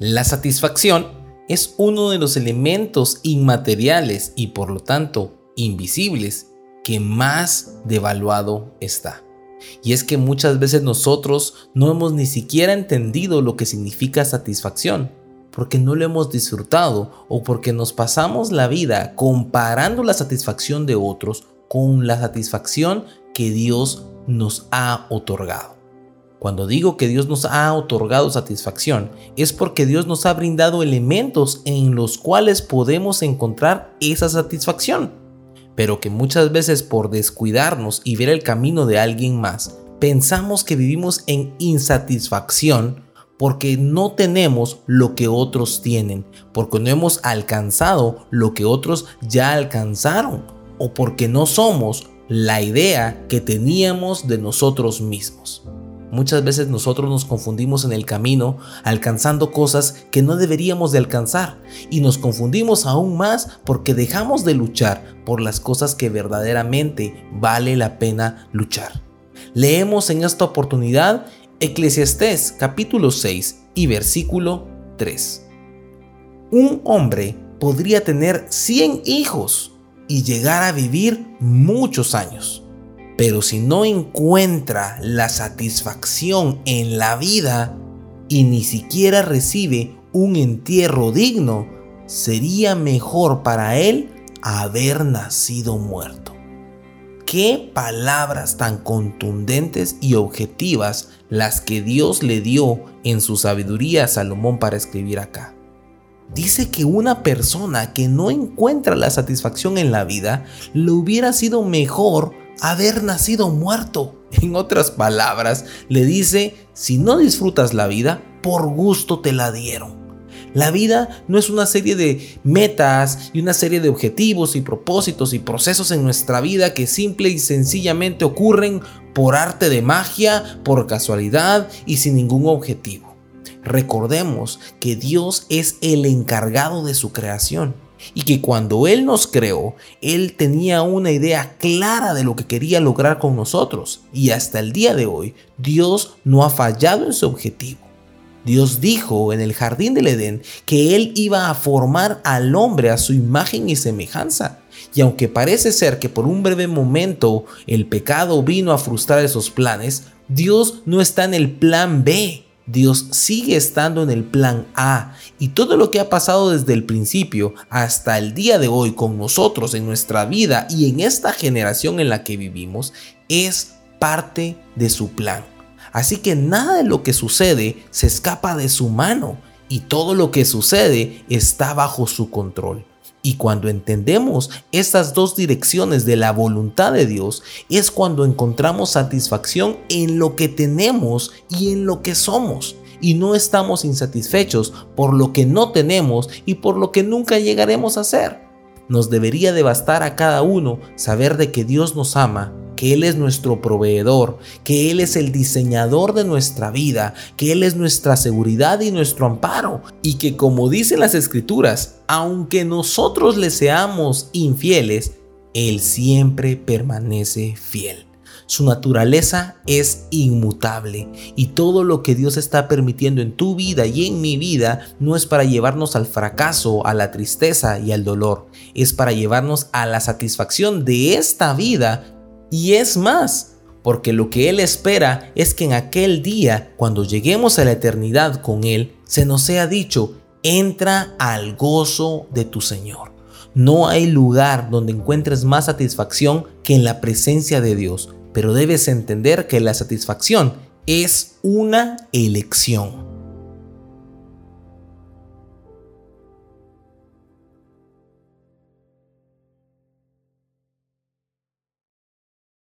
La satisfacción es uno de los elementos inmateriales y por lo tanto invisibles que más devaluado está. Y es que muchas veces nosotros no hemos ni siquiera entendido lo que significa satisfacción, porque no lo hemos disfrutado o porque nos pasamos la vida comparando la satisfacción de otros con la satisfacción que Dios nos ha otorgado. Cuando digo que Dios nos ha otorgado satisfacción, es porque Dios nos ha brindado elementos en los cuales podemos encontrar esa satisfacción, pero que muchas veces por descuidarnos y ver el camino de alguien más, pensamos que vivimos en insatisfacción porque no tenemos lo que otros tienen, porque no hemos alcanzado lo que otros ya alcanzaron, o porque no somos la idea que teníamos de nosotros mismos. Muchas veces nosotros nos confundimos en el camino alcanzando cosas que no deberíamos de alcanzar y nos confundimos aún más porque dejamos de luchar por las cosas que verdaderamente vale la pena luchar. Leemos en esta oportunidad Eclesiastés capítulo 6 y versículo 3. Un hombre podría tener 100 hijos y llegar a vivir muchos años pero si no encuentra la satisfacción en la vida y ni siquiera recibe un entierro digno, sería mejor para él haber nacido muerto. Qué palabras tan contundentes y objetivas las que Dios le dio en su sabiduría a Salomón para escribir acá. Dice que una persona que no encuentra la satisfacción en la vida le hubiera sido mejor haber nacido muerto. En otras palabras, le dice, si no disfrutas la vida, por gusto te la dieron. La vida no es una serie de metas y una serie de objetivos y propósitos y procesos en nuestra vida que simple y sencillamente ocurren por arte de magia, por casualidad y sin ningún objetivo. Recordemos que Dios es el encargado de su creación y que cuando Él nos creó, Él tenía una idea clara de lo que quería lograr con nosotros. Y hasta el día de hoy, Dios no ha fallado en su objetivo. Dios dijo en el jardín del Edén que Él iba a formar al hombre a su imagen y semejanza. Y aunque parece ser que por un breve momento el pecado vino a frustrar esos planes, Dios no está en el plan B. Dios sigue estando en el plan A y todo lo que ha pasado desde el principio hasta el día de hoy con nosotros en nuestra vida y en esta generación en la que vivimos es parte de su plan. Así que nada de lo que sucede se escapa de su mano y todo lo que sucede está bajo su control. Y cuando entendemos estas dos direcciones de la voluntad de Dios, es cuando encontramos satisfacción en lo que tenemos y en lo que somos. Y no estamos insatisfechos por lo que no tenemos y por lo que nunca llegaremos a ser. Nos debería devastar a cada uno saber de que Dios nos ama que Él es nuestro proveedor, que Él es el diseñador de nuestra vida, que Él es nuestra seguridad y nuestro amparo, y que como dicen las escrituras, aunque nosotros le seamos infieles, Él siempre permanece fiel. Su naturaleza es inmutable y todo lo que Dios está permitiendo en tu vida y en mi vida no es para llevarnos al fracaso, a la tristeza y al dolor, es para llevarnos a la satisfacción de esta vida y es más, porque lo que Él espera es que en aquel día, cuando lleguemos a la eternidad con Él, se nos sea dicho, entra al gozo de tu Señor. No hay lugar donde encuentres más satisfacción que en la presencia de Dios, pero debes entender que la satisfacción es una elección.